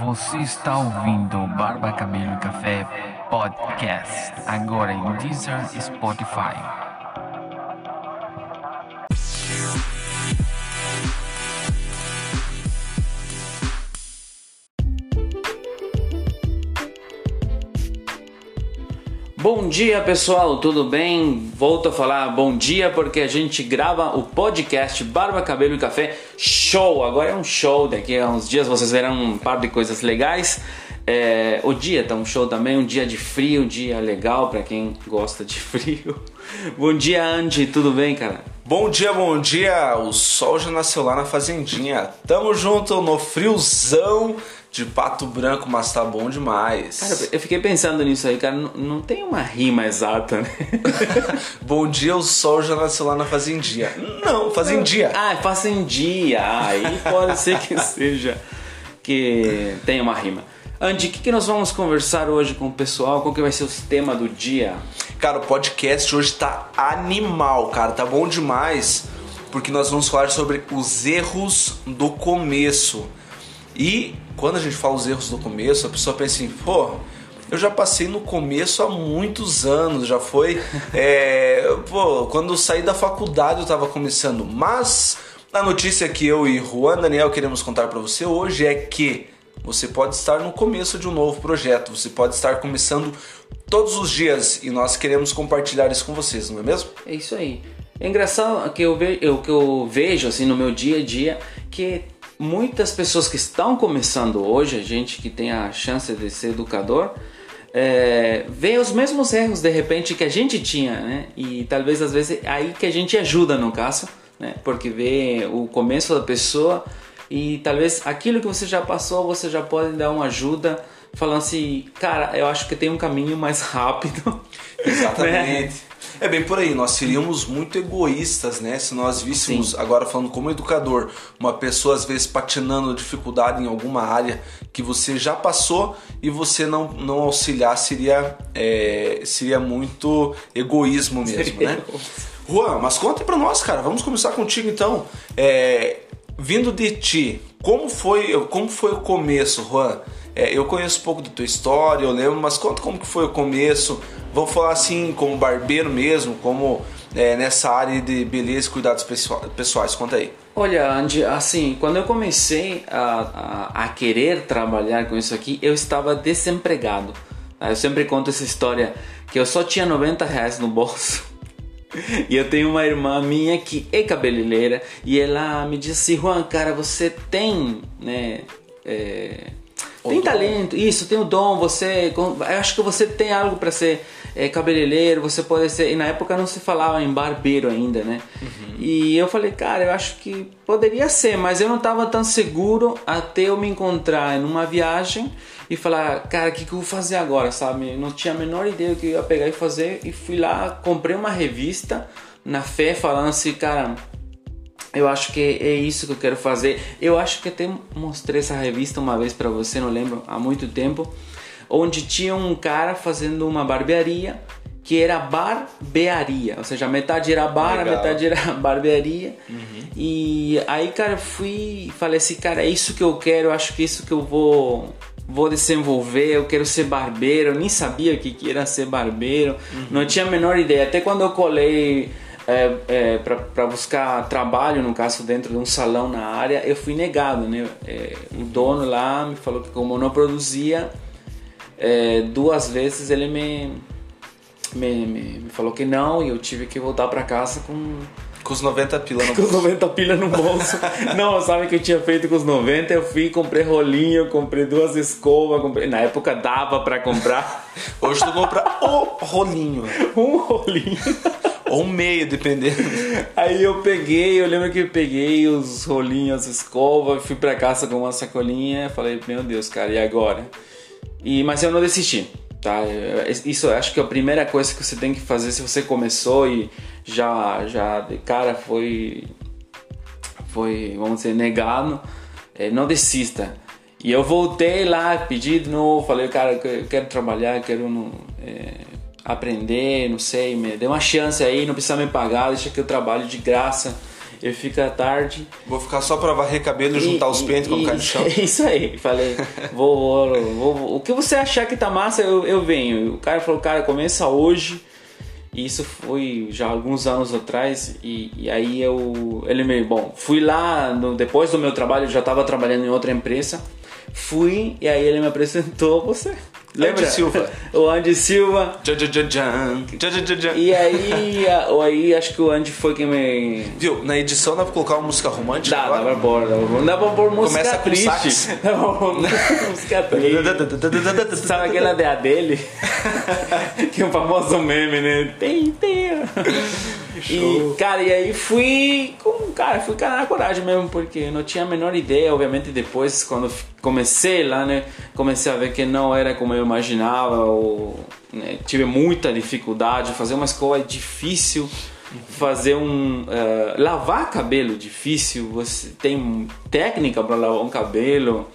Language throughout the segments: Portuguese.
Você está ouvindo Barba Cabelo Café Podcast, agora em Deezer e Spotify. Bom dia pessoal, tudo bem? Volto a falar bom dia porque a gente grava o podcast Barba, Cabelo e Café Show. Agora é um show, daqui a uns dias vocês verão um par de coisas legais. É, o dia tá um show também, um dia de frio, um dia legal para quem gosta de frio. bom dia Andy, tudo bem cara? Bom dia, bom dia! O sol já nasceu lá na fazendinha. Tamo junto no friozão de pato branco, mas tá bom demais. Cara, eu fiquei pensando nisso aí, cara. Não, não tem uma rima exata, né? bom dia, o sol já nasceu lá na fazendinha. Não, fazendinha. Ah, é fazendinha. Ah, aí pode ser que seja que tenha uma rima. Andy, o que, que nós vamos conversar hoje com o pessoal? Qual que vai ser o tema do dia? Cara, o podcast hoje tá animal, cara. Tá bom demais. Porque nós vamos falar sobre os erros do começo. E quando a gente fala os erros do começo, a pessoa pensa assim, pô, eu já passei no começo há muitos anos, já foi. É, pô, quando eu saí da faculdade eu estava começando. Mas a notícia que eu e Juan Daniel queremos contar para você hoje é que você pode estar no começo de um novo projeto, você pode estar começando todos os dias e nós queremos compartilhar isso com vocês, não é mesmo? É isso aí. É engraçado que eu, ve que eu vejo assim no meu dia a dia que muitas pessoas que estão começando hoje, a gente que tem a chance de ser educador, é, vê os mesmos erros de repente que a gente tinha, né? E talvez às vezes é aí que a gente ajuda no caso, né? Porque vê o começo da pessoa e talvez aquilo que você já passou, você já pode dar uma ajuda falando assim, cara, eu acho que tem um caminho mais rápido. Exatamente. Né? É bem por aí, nós seríamos muito egoístas, né? Se nós víssemos, Sim. agora falando como educador, uma pessoa às vezes patinando dificuldade em alguma área que você já passou e você não, não auxiliar, seria, é, seria muito egoísmo mesmo, seria né? Juan, mas conta pra nós, cara, vamos começar contigo então. É, vindo de ti, como foi, como foi o começo, Juan? É, eu conheço um pouco da tua história, eu lembro, mas conta como que foi o começo, Vamos falar assim, como barbeiro mesmo, como é, nessa área de beleza e cuidados pessoais. Conta aí. Olha, Andy, assim, quando eu comecei a, a, a querer trabalhar com isso aqui, eu estava desempregado. Tá? Eu sempre conto essa história que eu só tinha 90 reais no bolso. E eu tenho uma irmã minha que é cabeleireira e ela me disse Juan, cara, você tem, né, é, tem talento, isso, tem o dom, você, eu acho que você tem algo para ser é, cabeleireiro, você pode ser. E na época não se falava em barbeiro ainda, né? Uhum. E eu falei, cara, eu acho que poderia ser, mas eu não estava tão seguro até eu me encontrar em uma viagem e falar, cara, o que, que eu vou fazer agora, sabe? Não tinha a menor ideia do que eu ia pegar e fazer. E fui lá, comprei uma revista na fé, falando assim, cara. Eu acho que é isso que eu quero fazer. Eu acho que até mostrei essa revista uma vez para você, não lembro, há muito tempo onde tinha um cara fazendo uma barbearia que era barbearia, ou seja, metade era bar, metade era barbearia. Uhum. E aí, cara, eu fui falei assim, cara, é isso que eu quero, acho que é isso que eu vou vou desenvolver, eu quero ser barbeiro, eu nem sabia o que, que era ser barbeiro, uhum. não tinha a menor ideia. Até quando eu colei é, é, para buscar trabalho, no caso, dentro de um salão na área, eu fui negado, né? É, o dono lá me falou que como eu não produzia, é, duas vezes ele me, me, me, me, falou que não e eu tive que voltar para casa com. Com os 90 pila no bolso. com os 90 pila no bolso. não, sabe o que eu tinha feito com os 90? Eu fui, comprei rolinho, comprei duas escovas, comprei... na época dava para comprar. Hoje tu compra o rolinho. um rolinho. Ou um meio, dependendo. Aí eu peguei, eu lembro que eu peguei os rolinhos, as escovas, fui para casa com uma sacolinha, falei, meu Deus, cara, e agora? E, mas eu não desisti, tá? Isso acho que é a primeira coisa que você tem que fazer se você começou e já, já de cara foi, foi vamos dizer, negado, é, não desista. E eu voltei lá, pedi de novo, falei, cara, eu quero trabalhar, quero é, aprender, não sei, me dê uma chance aí, não precisa me pagar, deixa que eu trabalho de graça. Eu fico à tarde. Vou ficar só pra varrer cabelo e, juntar os pentes quando cai no chão. Isso aí, falei, vou, vou, vou, o que você achar que tá massa, eu, eu venho. O cara falou, cara, começa hoje. E isso foi já alguns anos atrás. E, e aí eu. Ele me. Bom, fui lá, no, depois do meu trabalho, eu já estava trabalhando em outra empresa. Fui e aí ele me apresentou você. Lembra? Andy Silva. o Andy Silva. Tchan, tchan, tchan. E aí, a- aí acho que o Andy foi quem me. Viu? Na edição dá pra colocar uma música romântica? Dá, dá agora? pra pôr, dá pra pôr. Dá pra pôr música Começa com triste. sax. Dá pra pôr música triste. Sabe aquela da dele? que é um famoso meme, né? Tem, tem. E, cara, e aí fui com, cara, fui com a coragem mesmo, porque eu não tinha a menor ideia, obviamente depois, quando comecei lá, né, comecei a ver que não era como eu imaginava, ou, né, tive muita dificuldade, fazer uma escova é difícil, fazer um, eh, lavar cabelo difícil, você tem técnica para lavar um cabelo,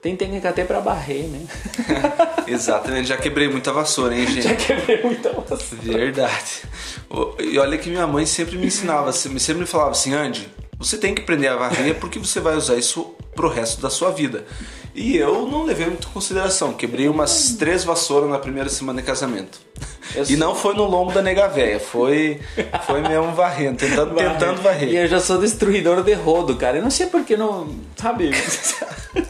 tem técnica até para barrer, né? Exatamente, já quebrei muita vassoura, hein, gente? Já quebrei muita massa. Verdade. E olha que minha mãe sempre me ensinava, se- sempre me falava assim, Andy, você tem que aprender a varrer porque você vai usar isso pro resto da sua vida. E eu não levei muito em consideração, quebrei umas três vassouras na primeira semana de casamento. Eu E não foi no lombo da nega véia, foi, foi mesmo varrendo, tentando, tentando varrer. E eu já sou destruidor de rodo, cara. Eu não sei porque não. Sabe?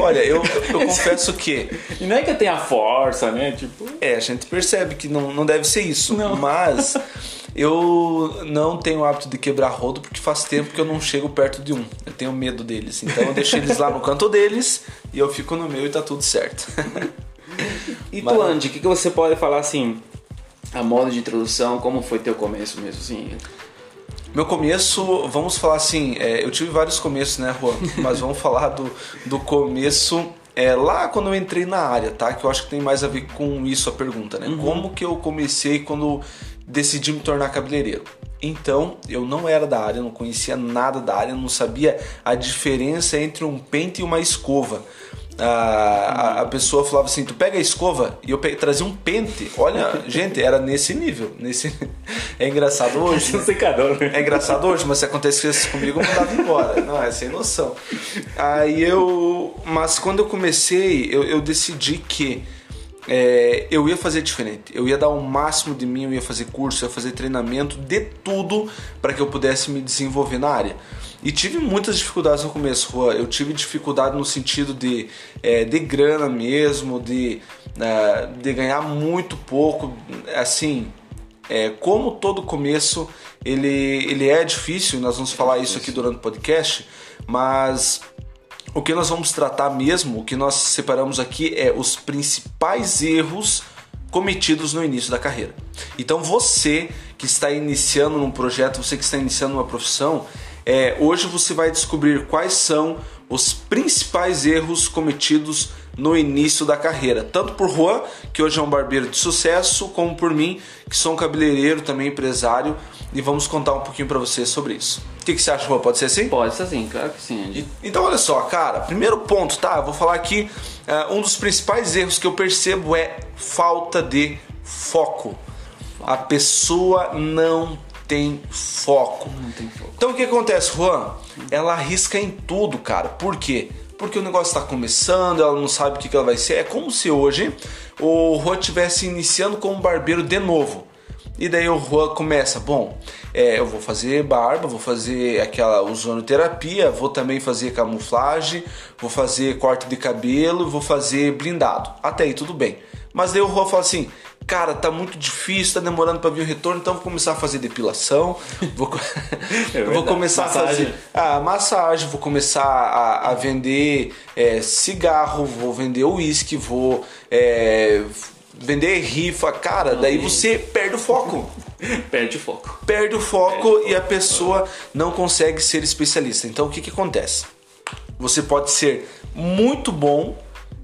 Olha, eu, eu confesso que e não é que eu tenha força, né? Tipo. É, a gente percebe que não, não deve ser isso. Não. Mas eu não tenho o hábito de quebrar rodo porque faz tempo que eu não chego perto de um. Eu tenho medo deles. Então eu deixo eles lá no canto deles e eu fico no meu e tá tudo certo. E Mas- tu, Andy, o que, que você pode falar assim? A modo de introdução, como foi teu começo mesmo, assim? Meu começo, vamos falar assim, é, eu tive vários começos, né, Juan? Mas vamos falar do, do começo é, lá quando eu entrei na área, tá? Que eu acho que tem mais a ver com isso a pergunta, né? Como que eu comecei quando decidi me tornar cabeleireiro? Então, eu não era da área, não conhecia nada da área, não sabia a diferença entre um pente e uma escova. A, a, pessoa falava assim: tu pega a escova e eu pe- trazia um pente. Olha, gente, era nesse nível. Nesse... É engraçado hoje. né? secador, né? É engraçado hoje, mas se acontecesse comigo, eu mandava embora. Não, é sem noção. Aí eu. Mas quando eu comecei, eu, eu decidi que é, eu ia fazer diferente. Eu ia dar o máximo de mim, eu ia fazer curso, eu ia fazer treinamento, de tudo para que eu pudesse me desenvolver na área. E tive muitas dificuldades no começo, Juan. Eu tive dificuldade no sentido de, é, de grana mesmo, de, é, de ganhar muito pouco. Assim, é, como todo começo, ele, ele é difícil, nós vamos falar isso aqui durante o podcast, mas o que nós vamos tratar mesmo, o que nós separamos aqui é os principais erros cometidos no início da carreira. Então você que está iniciando num projeto, você que está iniciando uma profissão, é, hoje você vai descobrir quais são os principais erros cometidos no início da carreira, tanto por Juan, que hoje é um barbeiro de sucesso, como por mim, que sou um cabeleireiro, também empresário, e vamos contar um pouquinho para você sobre isso. O que, que você acha, Juan? Pode ser assim? Pode ser assim, claro que sim, Andy. Então, olha só, cara, primeiro ponto, tá? Eu vou falar aqui, eh, um dos principais erros que eu percebo é falta de foco. A pessoa não tem foco. Não tem foco. Então o que acontece, Juan? Ela arrisca em tudo, cara. Por quê? Porque o negócio está começando, ela não sabe o que, que ela vai ser. É como se hoje o Juan estivesse iniciando como barbeiro de novo. E daí o Juan começa, bom, é, eu vou fazer barba, vou fazer aquela ozonoterapia, vou também fazer camuflagem, vou fazer corte de cabelo, vou fazer blindado. Até aí tudo bem. Mas daí o Juan fala assim, cara, tá muito difícil, tá demorando para vir o retorno, então vou começar a fazer depilação, vou, eu vou começar a Massagem. fazer a massagem, vou começar a, a vender é, cigarro, vou vender uísque, vou é, vender rifa, cara, daí você perde o foco. Perde o foco. Perde o foco e a pessoa não consegue ser especialista. Então o que, que acontece? Você pode ser muito bom,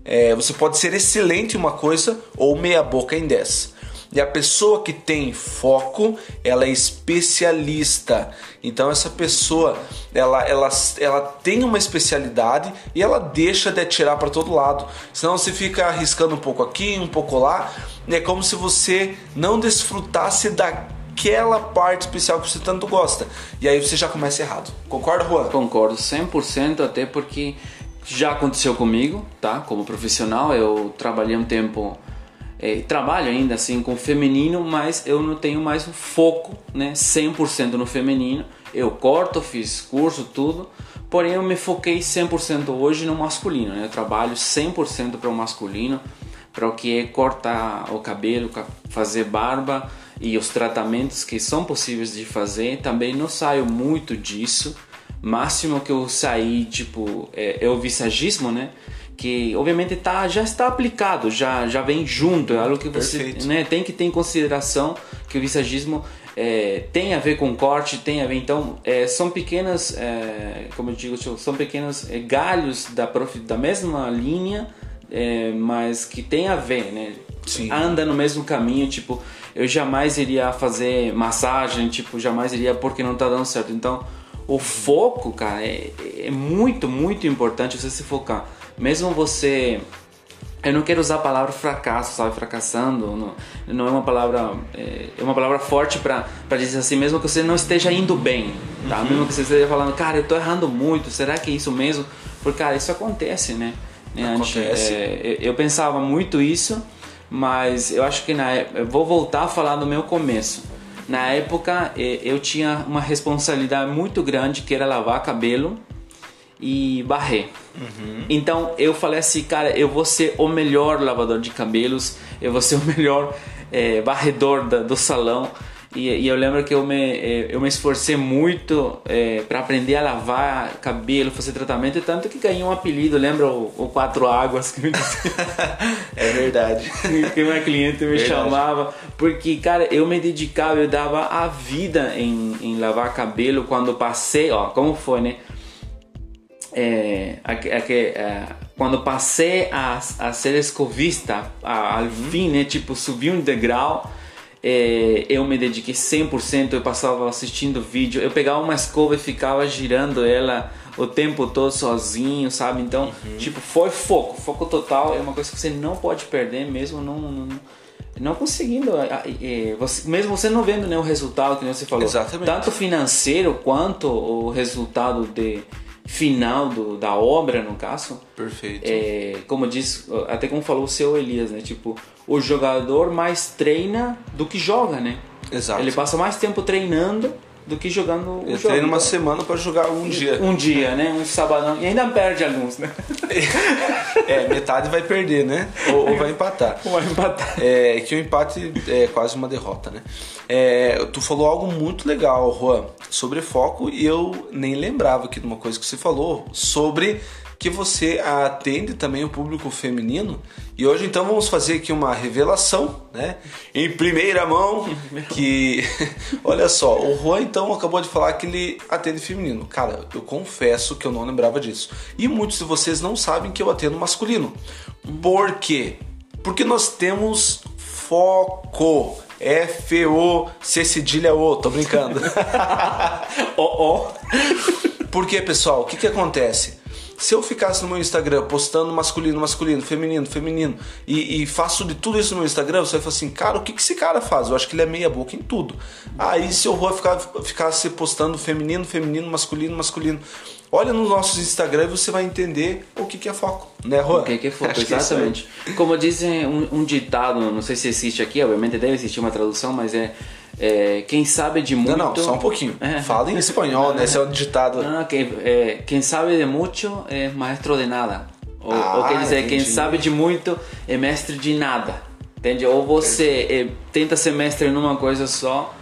é, você pode ser excelente em uma coisa ou meia boca em 10. E a pessoa que tem foco, ela é especialista. Então essa pessoa, ela, ela, ela tem uma especialidade e ela deixa de atirar para todo lado. Senão você fica arriscando um pouco aqui, um pouco lá. É como se você não desfrutasse aquela parte especial que você tanto gosta. E aí você já começa errado. Concorda, Juan? Concordo 100%, até porque já aconteceu comigo, tá? Como profissional, eu trabalhei um tempo, é, trabalho ainda assim com feminino, mas eu não tenho mais o foco, né? 100% no feminino. Eu corto, fiz curso, tudo, porém eu me foquei 100% hoje no masculino, né? Eu trabalho 100% para o masculino, para o que é cortar o cabelo, fazer barba e os tratamentos que são possíveis de fazer. Também não saio muito disso máximo que eu saí, tipo, é, é o visagismo, né? Que obviamente tá, já está aplicado, já, já vem junto, é algo que você né, tem que ter em consideração que o visagismo é, tem a ver com corte, tem a ver, então é, são pequenas, é, como eu digo, são pequenos é, galhos da, prof, da mesma linha, é, mas que tem a ver, né? Sim. Anda no mesmo caminho, tipo, eu jamais iria fazer massagem, tipo, jamais iria porque não tá dando certo. Então, o foco, cara, é, é muito, muito importante você se focar. Mesmo você eu não quero usar a palavra fracasso, sabe? Fracassando, não, não é uma palavra. É, é uma palavra forte para dizer assim, mesmo que você não esteja indo bem, tá? Uhum. Mesmo que você esteja falando, cara, eu tô errando muito, será que é isso mesmo? Porque, cara, isso acontece, né? né acontece. É, eu, eu, pensava muito isso, mas eu acho que na eu vou voltar a falar do meu começo. Na época eu tinha uma responsabilidade muito grande que era lavar cabelo e barrer. Uhum. Então eu falei assim, cara, eu vou ser o melhor lavador de cabelos, eu vou ser o melhor é, varredor da, do salão. E, e, eu lembro que eu me, eh, eu me esforcei muito é, para aprender a lavar cabelo, fazer tratamento, tanto que ganhei um apelido, lembra o, o Quatro Águas que me É verdade. que uma cliente me verdade. chamava, porque, cara, eu me dedicava, eu dava a vida em, em lavar cabelo quando passei, ó, como foi, né? É, a, a, a, quando passei a, a ser escovista, ao uhum. fim, né? Tipo, subi um degrau é, eu me dediquei 100%, eu passava assistindo vídeo, eu pegava uma escova e ficava girando ela o tempo todo sozinho, sabe? Então, uhum. tipo, foi foco, foco total é uma coisa que você não pode perder mesmo não, não, não conseguindo, é, você, mesmo você não vendo né, o resultado que você falou, Exatamente. tanto financeiro quanto o resultado de final do, da obra, no caso. Perfeito. É, como diz, até como falou o seu Elias, né? Tipo, o jogador mais treina do que joga, né? Exato. Ele passa mais tempo treinando do que jogando Ele treina uma semana para jogar um dia. Um dia, né? Um sabadão. E ainda perde alguns, né? é, metade vai perder, né? Ou, ou vai empatar. Ou vai empatar. É que o empate é quase uma derrota, né? É, tu falou algo muito legal, Juan, sobre foco, e eu nem lembrava aqui de uma coisa que você falou sobre que você atende também o público feminino. E hoje então vamos fazer aqui uma revelação, né? Em primeira mão, que olha só, o Juan então acabou de falar que ele atende feminino. Cara, eu confesso que eu não lembrava disso. E muitos de vocês não sabem que eu atendo masculino. Por quê? Porque nós temos foco. F-O-C cedilha O, tô brincando. oh, oh. Porque, pessoal, o que, que acontece? Se eu ficasse no meu Instagram postando masculino, masculino, feminino, feminino e, e, faço de tudo isso no meu Instagram, você vai falar assim, cara, o que, que esse cara faz? Eu acho que ele é meia boca em tudo. Aí se eu vou ficar, ficasse postando feminino, feminino, masculino, masculino, olha nos nossos Instagram e você vai entender o que, que é foco, né, Juan? O que, que é foco, exatamente. Como dizem um, um ditado, não sei se existe aqui, obviamente deve existir uma tradução, mas é é, quem sabe de muito. Não, não, só um pouquinho. É. Fala em espanhol, né? Esse é o ditado. Não, não, quem, é, quem sabe de muito é maestro de nada. Ou, ah, ou quer dizer, entendi. quem sabe de muito é mestre de nada. Entende? Ou você é, tenta ser mestre numa coisa só.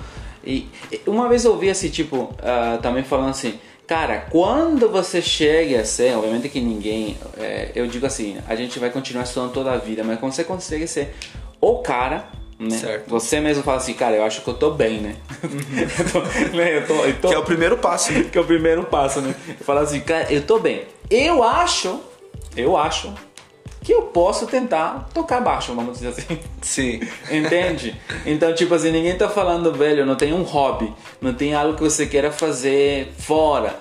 E uma vez eu ouvi assim, tipo, uh, também falando assim, cara, quando você chega a ser, obviamente que ninguém, é, eu digo assim, a gente vai continuar estudando toda a vida, mas quando você consegue ser o cara né? Você mesmo fala assim, cara, eu acho que eu tô bem, né? eu tô, né? Eu tô, eu tô, que é o primeiro passo. Né? que é o primeiro passo, né? Eu falo assim, cara, eu tô bem. Eu acho, eu acho que eu posso tentar tocar baixo, vamos dizer assim. Sim. Entende? Então, tipo assim, ninguém tá falando, velho, não tem um hobby, não tem algo que você queira fazer fora.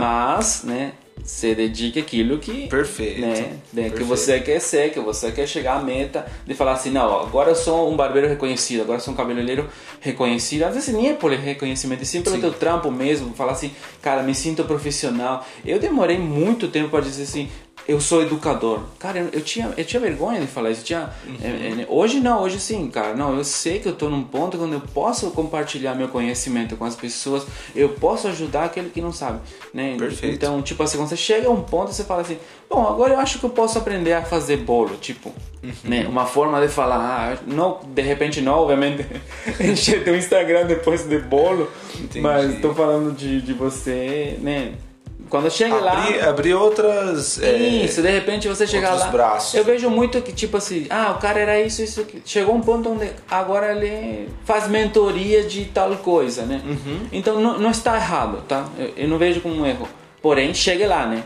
Mas, né, se dedique àquilo que Perfeito. né, né, que Perfeito. você quer ser, que você quer chegar à meta de falar assim, não, agora eu sou um barbeiro reconhecido, agora eu sou um cabeleireiro reconhecido. Às vezes nem é por reconhecimento, é sim pelo Sim. teu trampo mesmo, falar assim, cara, me sinto profissional. Eu demorei muito tempo para dizer assim, eu sou educador. Cara, eu, eu tinha, eu tinha vergonha de falar isso. eu Tinha, é, é, hoje não, hoje sim, cara. Não, eu sei que eu tô num ponto quando eu posso compartilhar meu conhecimento com as pessoas, eu posso ajudar aquele que não sabe, né? Perfeito. Então, tipo assim, quando você chega a um ponto, você fala assim, bom, agora eu acho que eu posso aprender a fazer bolo, tipo, né? Uma forma de falar, ah, não, de repente não, obviamente, encher teu Instagram depois de bolo, Entendi. mas tô falando de, de você, né? Quando chega lá... Abrir, abrir outras. é, Isso, de repente você chegar lá. braços. Eu vejo muito que, tipo assim, ah, o cara era isso, isso. Chegou um ponto onde agora ele faz mentoria de tal coisa, né? Uhum. Então não, não está errado, tá? Eu, eu não vejo como um erro. Porém, chegue lá, né?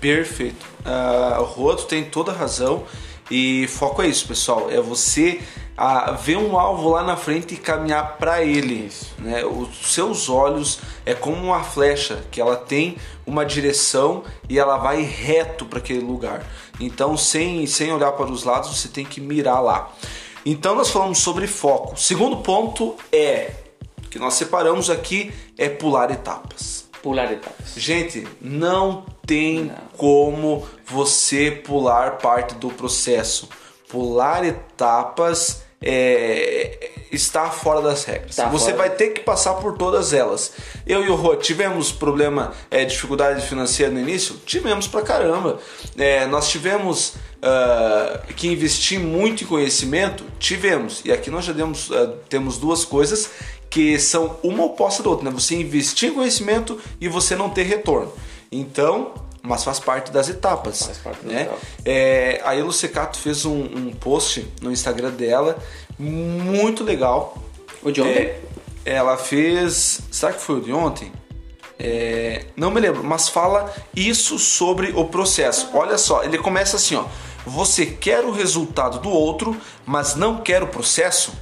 Perfeito. Ah, o Roto tem toda a razão. E foco é isso, pessoal. É você ah, ver um alvo lá na frente e caminhar para ele. Né? Os seus olhos é como uma flecha que ela tem uma direção e ela vai reto para aquele lugar. Então, sem, sem olhar para os lados, você tem que mirar lá. Então, nós falamos sobre foco. Segundo ponto é que nós separamos aqui é pular etapas. Pular etapas. Gente, não tem Não. como você pular parte do processo. Pular etapas é, está fora das regras. Tá você fora. vai ter que passar por todas elas. Eu e o Rô tivemos problema, é, dificuldade financeira no início? Tivemos pra caramba. É, nós tivemos ah, que investir muito em conhecimento? Tivemos. E aqui nós já demos, ah, temos duas coisas que são uma oposta da outra, né? Você investir em conhecimento e você não ter retorno. Então, mas faz parte das etapas. Faz parte das né? etapas. É, a Elo Secato fez um, um post no Instagram dela muito legal. O de ontem? É, ela fez. Será que foi o de ontem? É, não me lembro, mas fala isso sobre o processo. Olha só, ele começa assim: ó. Você quer o resultado do outro, mas não quer o processo?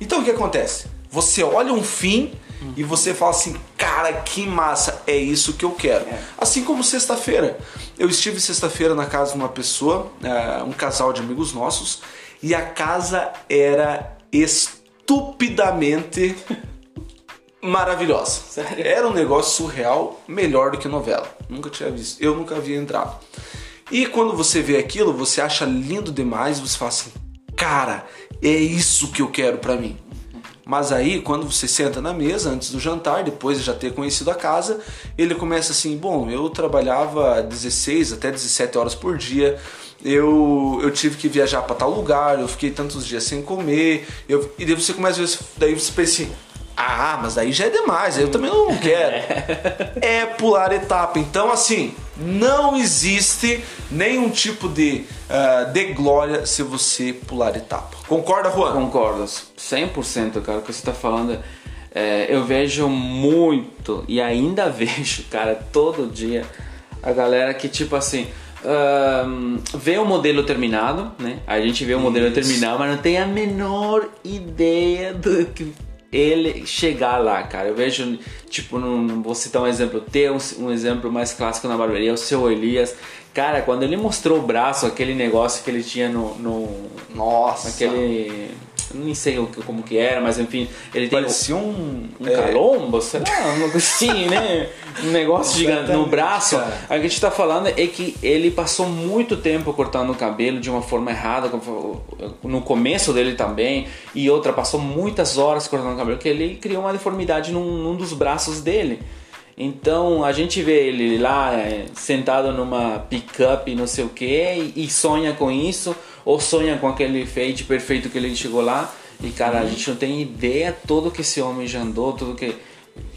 Então o que acontece? Você olha um fim e você fala assim: cara, que massa, é isso que eu quero. Assim como sexta-feira. Eu estive sexta-feira na casa de uma pessoa, é, um casal de amigos nossos, e a casa era estupidamente maravilhosa. Sério? Era um negócio surreal, melhor do que novela. Nunca tinha visto. Eu nunca havia entrado. E quando você vê aquilo, você acha lindo demais, você fala assim: "Cara, é isso que eu quero pra mim". Mas aí, quando você senta na mesa antes do jantar, depois de já ter conhecido a casa, ele começa assim: "Bom, eu trabalhava 16 até 17 horas por dia. Eu, eu tive que viajar para tal lugar, eu fiquei tantos dias sem comer. Eu, e daí você começa a ver, daí você pensa assim: ah, mas daí já é demais, eu também não quero. é pular etapa. Então, assim, não existe nenhum tipo de, ah, de glória se você pular etapa. Concorda, Juan? Concordo, 100%, cara. O que você tá falando, é, eu vejo muito e ainda vejo, cara, todo dia a galera que, tipo assim, ahn, vê o modelo terminado, né? A gente vê o modelo Isso. terminado, mas não tem a menor ideia do que ele chegar lá, cara. Eu vejo, tipo, num, vou citar um exemplo, ter um, um exemplo mais clássico na barbearia, o seu Elias. Cara, quando ele mostrou o braço, aquele negócio que ele tinha no, no Nossa. aquele nem sei como que era, mas enfim, ele tem Parecia um. um é, calombo, sei lá, uma coisa assim, né? Um negócio gigante no braço. cara. A gente tá falando é que ele passou muito tempo cortando o cabelo de uma forma errada, no começo dele também, e outra, passou muitas horas cortando o cabelo, que ele criou uma deformidade num, num dos braços dele. Então a gente vê ele lá é, sentado numa picape, não sei o que, e sonha com isso, ou sonha com aquele fade perfeito que ele chegou lá. E cara, a gente não tem ideia todo que esse homem já andou, tudo que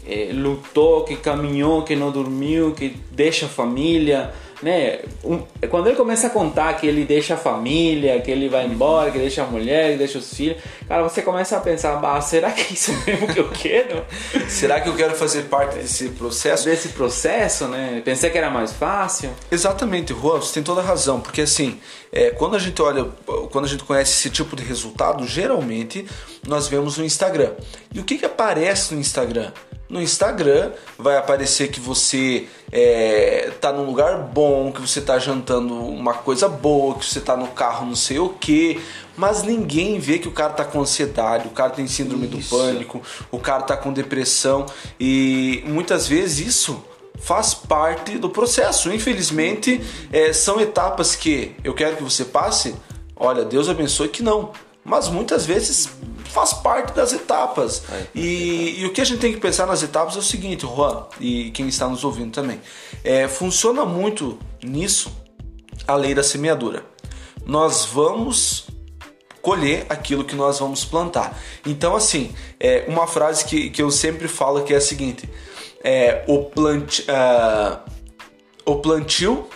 é, lutou, que caminhou, que não dormiu, que deixa a família, né? Um- quando ele começa a contar que ele deixa a família, que ele vai embora, que deixa a mulher, que deixa os filhos, cara, você começa a pensar, será que é isso mesmo que eu quero? Será que eu quero fazer parte desse processo? desse processo, né? Pensei que era mais fácil. Exatamente, Juan, você tem toda a razão, porque assim, é, quando a gente olha, quando a gente conhece esse tipo de resultado, geralmente nós vemos no Instagram. E o que, que aparece no Instagram? No Instagram, vai aparecer que você é, tá num lugar bom, que você tá jantando uma coisa boa, que você tá no carro não sei o que, mas ninguém vê que o cara tá com ansiedade, o cara tem síndrome Isso. do pânico, o cara tá com depressão e muitas vezes isso faz parte do processo. Infelizmente, é, são etapas que eu quero que você passe. Olha, Deus abençoe que não, mas muitas vezes faz parte das etapas. E, e o que a gente tem que pensar nas etapas é o seguinte, Juan, e quem está nos ouvindo também. É, funciona muito nisso a lei da semeadura. Nós vamos colher aquilo que nós vamos plantar. Então, assim, é uma frase que, que eu sempre falo que é a seguinte: é, o, plant, ah, o plantio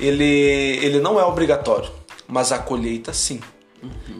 ele, ele não é obrigatório, mas a colheita sim.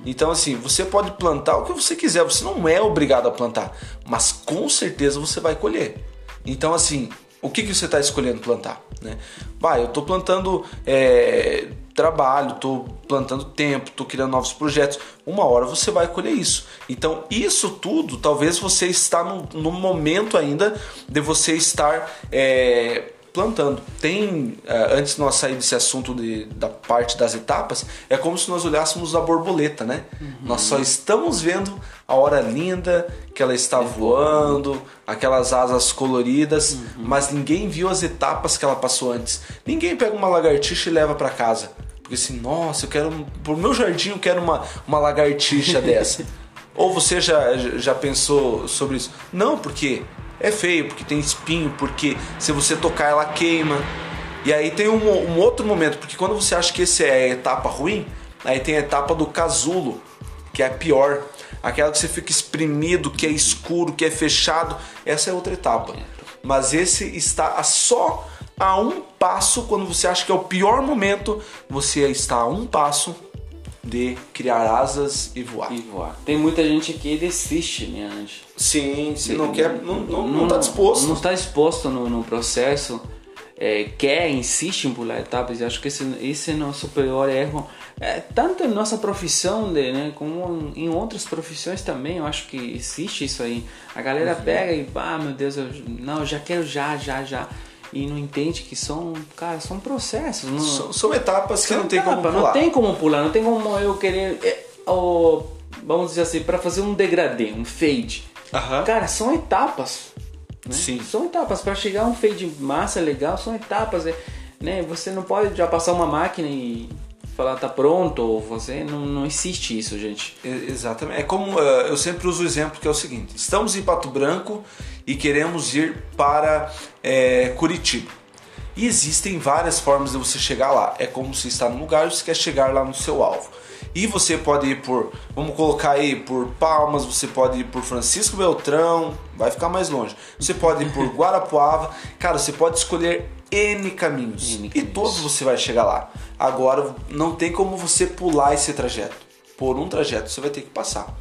Então, assim, você pode plantar o que você quiser, você não é obrigado a plantar, mas com certeza você vai colher. Então, assim, o que, que você está escolhendo plantar? Né? Vai, eu estou plantando é, trabalho, estou plantando tempo, estou criando novos projetos. Uma hora você vai colher isso. Então, isso tudo, talvez você está no, no momento ainda de você estar é, plantando. Tem, eh, antes de nós sair desse assunto de, da parte das etapas, é como se nós olhássemos a borboleta, né? Nós só estamos vendo a hora linda que ela está voando, aquelas asas coloridas, mas ninguém viu as etapas que ela passou antes. Ninguém pega uma lagartixa e leva para casa. Porque assim, nossa, eu quero, pro meu jardim eu quero uma, uma lagartixa dessa. Ou você já, já pensou sobre isso? Não, porque é feio, porque tem espinho, porque se você tocar ela queima. E aí tem um, um outro momento, porque quando você acha que esse é a etapa ruim, aí tem a etapa do casulo, que é a pior. Aquela que você fica espremido, que é escuro, que é fechado. Essa é outra etapa. Mas esse está a só a um passo, quando você acha que é o pior momento, você está a um passo de criar asas e voar. E voar. Tem muita gente que desiste, né, Anjo? Sim, se não quer, não, não, não tá disposto. Não está disposto no, no processo, é, quer, insiste em pular etapas. E acho que esse, esse é nosso pior erro. É, tanto em nossa profissão, de, né, como em outras profissões também, eu acho que existe isso aí. A galera pega e, ah, meu Deus, eu, não, eu já quero já, já, já. E não entende que são, cara, são processos. Não, São, são etapas que não tem como pular. Não tem como pular, não tem como eu querer. é, vamos dizer assim, para fazer um degradê, um fade. Cara, são etapas. né? Sim. São etapas. Para chegar a um fade massa legal, são etapas. é, Né? Você não pode já passar uma máquina e falar tá pronto, ou você. Não, não existe isso, gente. Exatamente. É como eh, eu sempre uso o exemplo que é o seguinte: estamos em Pato Branco e queremos ir para eh, Curitiba. E existem várias formas de você chegar lá. É como você está num lugar e você quer chegar lá no seu alvo. E você pode ir por, vamos colocar aí, por Palmas, você pode ir por Francisco Beltrão, vai ficar mais longe. Você pode ir por Guarapuava. Cara, você pode escolher N caminhos. N E caminhos. todos você vai chegar lá. Agora, não tem como você pular esse trajeto. Por um trajeto você vai ter que passar.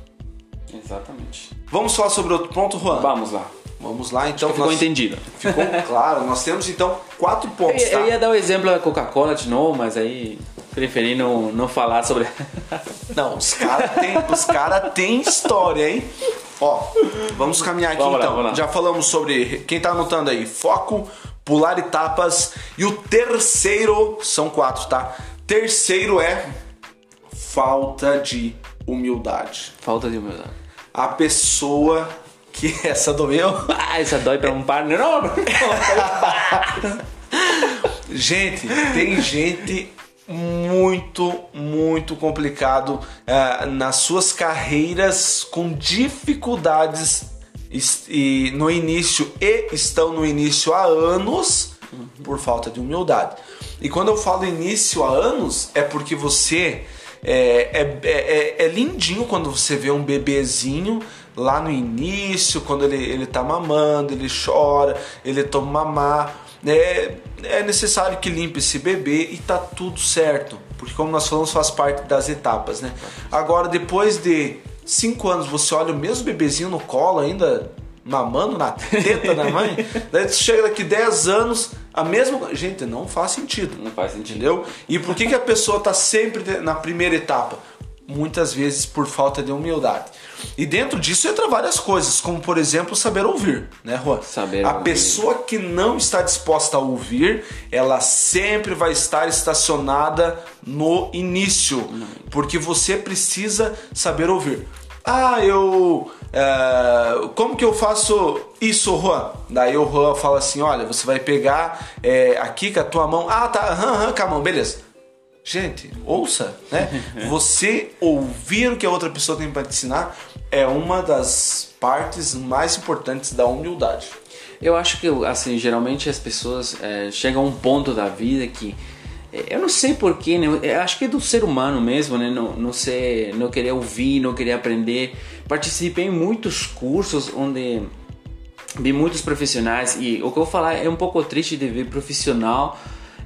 Exatamente. Vamos falar sobre outro ponto, Juan? Vamos lá. Vamos lá, então. Ficou nós- entendido. Ficou claro. Nós temos então quatro pontos, tá? eu ia dar o exemplo da Coca-Cola de novo, mas aí preferi não, não falar sobre. Não, os caras têm cara tem história, hein? Ó, vamos caminhar aqui Vamos lá, então. Já falamos sobre quem tá anotando aí, foco, pular etapas e o terceiro são quatro, tá? Terceiro é falta de humildade. Falta de humildade. A pessoa que essa doeu. Ah, essa dói pra um par. Não, não. Gente, tem gente muito, muito complicado ah, nas suas carreiras com dificuldades es- e no início e estão no início há anos por falta de humildade. E quando eu falo início há anos, é porque você é, é, é, é lindinho quando você vê um bebezinho lá no início, quando ele, ele tá mamando, ele chora, ele toma mamar. É, é necessário que limpe esse bebê e tá tudo certo. Porque como nós falamos, faz parte das etapas, né? Agora, depois de 5 anos, você olha o mesmo bebezinho no colo ainda, mamando na teta da mãe. Daí você chega daqui 10 anos, a mesma coisa. Gente, não faz sentido. Não faz sentido. Entendeu? E por que, que a pessoa tá sempre na primeira etapa? muitas vezes por falta de humildade. E dentro disso entra várias coisas, como por exemplo saber ouvir, né, Juan? Saber a ouvir. pessoa que não está disposta a ouvir, ela sempre vai estar estacionada no início, porque você precisa saber ouvir. Ah, eu. é, como que eu faço isso, Juan? Daí o Juan fala assim: olha, você vai pegar é, aqui com a tua mão. Ah, tá, aham, aham, com a mão, beleza. Gente, ouça, né? Você ouvir o que a outra pessoa tem para te ensinar é uma das partes mais importantes da humildade. Eu acho que, assim, geralmente as pessoas é, chegam a um ponto da vida que é, eu não sei porquê, né? Acho que é do ser humano mesmo, né? Não, não, ser, não querer ouvir, não querer aprender. Participei em muitos cursos onde vi muitos profissionais e o que eu vou falar é um pouco triste de ver profissional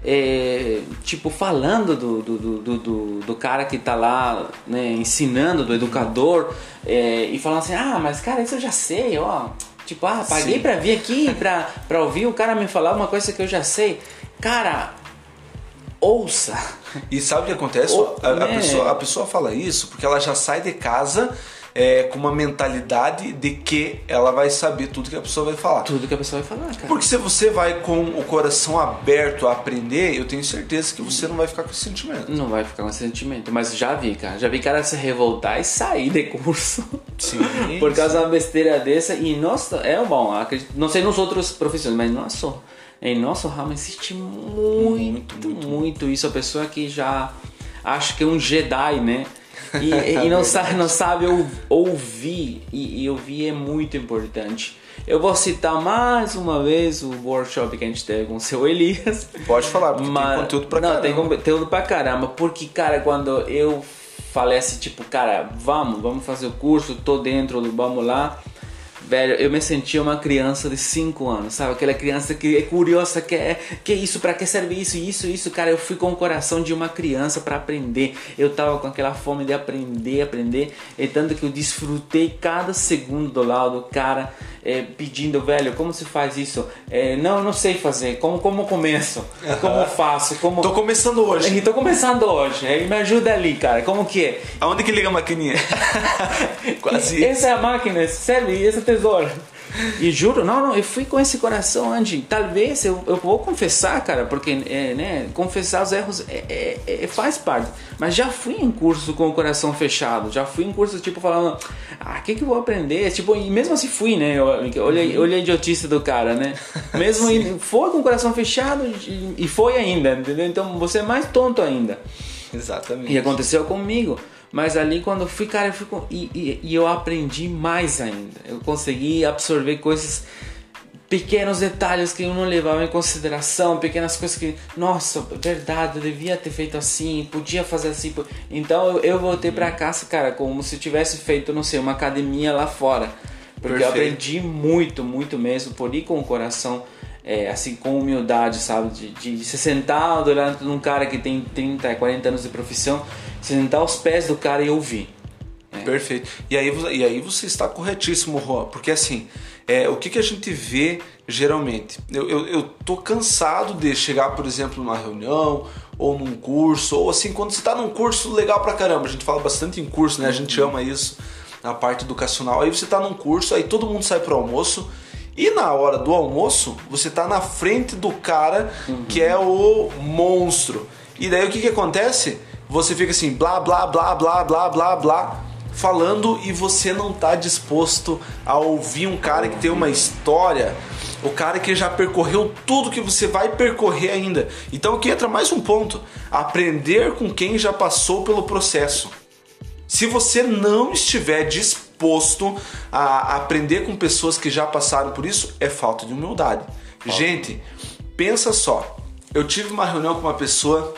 é, tipo falando do, do, do, do, do cara que tá lá né, ensinando, do educador é, e falando assim, ah, mas cara, isso eu já sei, ó. Tipo, ah, paguei pra vir aqui pra, pra ouvir o cara me falar uma coisa que eu já sei. Cara, ouça. E sabe o que acontece? A, a né? pessoa, a pessoa fala isso porque ela já sai de casa é, com uma mentalidade de que ela vai saber tudo que a pessoa vai falar. Tudo que a pessoa vai falar, cara. Porque se você vai com o coração aberto a aprender, eu tenho certeza que você não vai ficar com esse sentimento. Não vai ficar com esse sentimento. Mas já vi, cara. Já vi cara se revoltar e sair de curso. Sim. Por causa de uma besteira dessa. E nossa, é bom. acredito- Não sei nos outros profissões, mas nossa, em nosso ramo existe muito, muito, isso. A pessoa que já acha que é um Jedi, né? E, e não, sabe, não sabe ou- ouvir. E, e ouvir é muito importante. Eu vou citar mais uma vez o workshop que a gente teve com o seu Elias. Pode falar, porque Mas- tem conteúdo pra não, caramba. tem conteúdo pra caramba. Porque, cara, quando eu falei assim, tipo, cara, vamos, vamos fazer o curso, tô dentro, vamos lá. Velho, eu me sentia uma criança de 5 anos, sabe? Aquela criança que é curiosa, que é, que isso, pra que serve isso, isso, isso. Cara, eu fui com o coração de uma criança pra aprender. Eu tava com aquela fome de aprender, aprender. E tanto que eu desfrutei cada segundo do lado do cara é, pedindo, velho, como se faz isso? É, não, não sei fazer. Como, como começo? Como faço? Como... Tô começando hoje. E tô começando hoje. aí Me ajuda ali, cara. Como que é? Aonde que liga a maquininha? Quase. Essa é a máquina, serve essa tesoura. E juro, não, não, eu fui com esse coração, Andy. Talvez eu, eu vou confessar, cara, porque é, né, confessar os erros é, é- é- faz parte. Mas já fui em curso com o coração fechado, já fui em curso tipo falando, ah, o que que eu vou aprender? Tipo, e mesmo assim fui, né? Eu, eu olhei, olhei a idiotice do cara, né? Mesmo foi com o coração fechado e, e foi ainda, entendeu? Então você é mais tonto ainda. Exatamente. E aconteceu comigo. Mas ali quando eu fui, cara, eu fui com... e, e, e eu aprendi mais ainda. Eu consegui absorver coisas, pequenos detalhes que eu não levava em consideração, pequenas coisas que, nossa, verdade, eu devia ter feito assim, podia fazer assim. Então eu, eu voltei pra casa, cara, como se tivesse feito, não sei, uma academia lá fora. Porque eu Perfeito. aprendi muito, muito mesmo, por ir com o coração é, assim, com humildade, sabe? De, de se sentar durante um cara que tem 30, 40 anos de profissão, sentar aos pés do cara e ouvir. Perfeito. E aí, e aí você está corretíssimo, Juan, porque assim, é, o que, que a gente vê geralmente? Eu, eu, eu tô cansado de chegar, por exemplo, numa reunião ou num curso, ou assim, quando você está num curso legal pra caramba, a gente fala bastante em curso, né? A gente ama isso na parte educacional. Aí você está num curso, aí todo mundo sai pro almoço. E na hora do almoço, você tá na frente do cara que é o monstro. E daí o que que acontece? Você fica assim, blá, blá, blá, blá, blá, blá, blá, falando e você não tá disposto a ouvir um cara que tem uma história, o cara que já percorreu tudo que você vai percorrer ainda. Então aqui entra mais um ponto: aprender com quem já passou pelo processo. Se você não estiver disposto a aprender com pessoas que já passaram por isso, é falta de humildade. Gente, pensa só. Eu tive uma reunião com uma pessoa,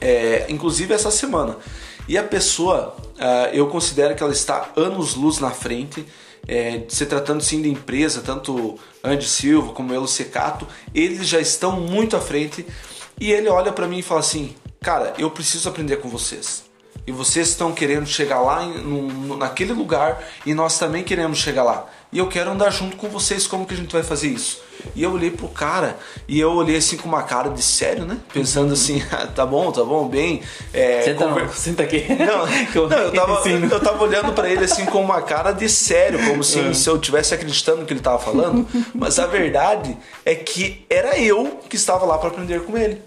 é, inclusive essa semana, e a pessoa, ah, eu considero que ela está anos luz na frente. É, se tratando sim de empresa, tanto Andy Silva como Elo Secato, eles já estão muito à frente. E ele olha para mim e fala assim: Cara, eu preciso aprender com vocês e vocês estão querendo chegar lá em- num- naquele lugar e nós também queremos chegar lá. E eu quero andar junto com vocês. Como que a gente vai fazer isso? E eu olhei pro cara e eu olhei assim com uma cara de sério, né? Pensando assim, ah, tá bom, tá bom, bem. É, Senta, conver- não, senta aqui. Não, não, eu, tava, Sim. eu tava olhando pra ele assim com uma cara de sério, como se, se eu tivesse acreditando no que ele tava falando. Mas a verdade é que era eu que estava lá para aprender com ele.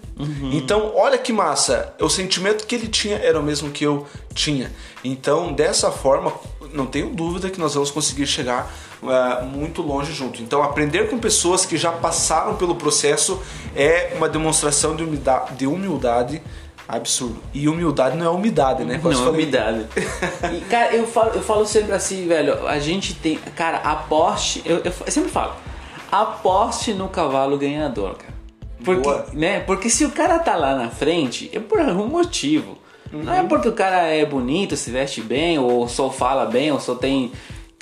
Então, olha que massa. O sentimento que ele tinha era o mesmo que eu tinha. Então, dessa forma, não tenho dúvida que nós vamos conseguir chegar uh, muito longe junto. Então, aprender com pessoas que já passaram pelo processo é uma demonstração de humildade, de humildade absurdo. E humildade não é umidade, né? Quase Não, falei. umidade. E, cara, eu falo, eu falo sempre assim, velho. A gente tem. Cara, aposte. Eu, eu, eu sempre falo. Aposte no cavalo ganhador, cara. Porque, Boa. né? porque se o cara tá lá na frente, é por algum motivo. Não é porque o cara é bonito, se veste bem, ou só fala bem, ou só tem.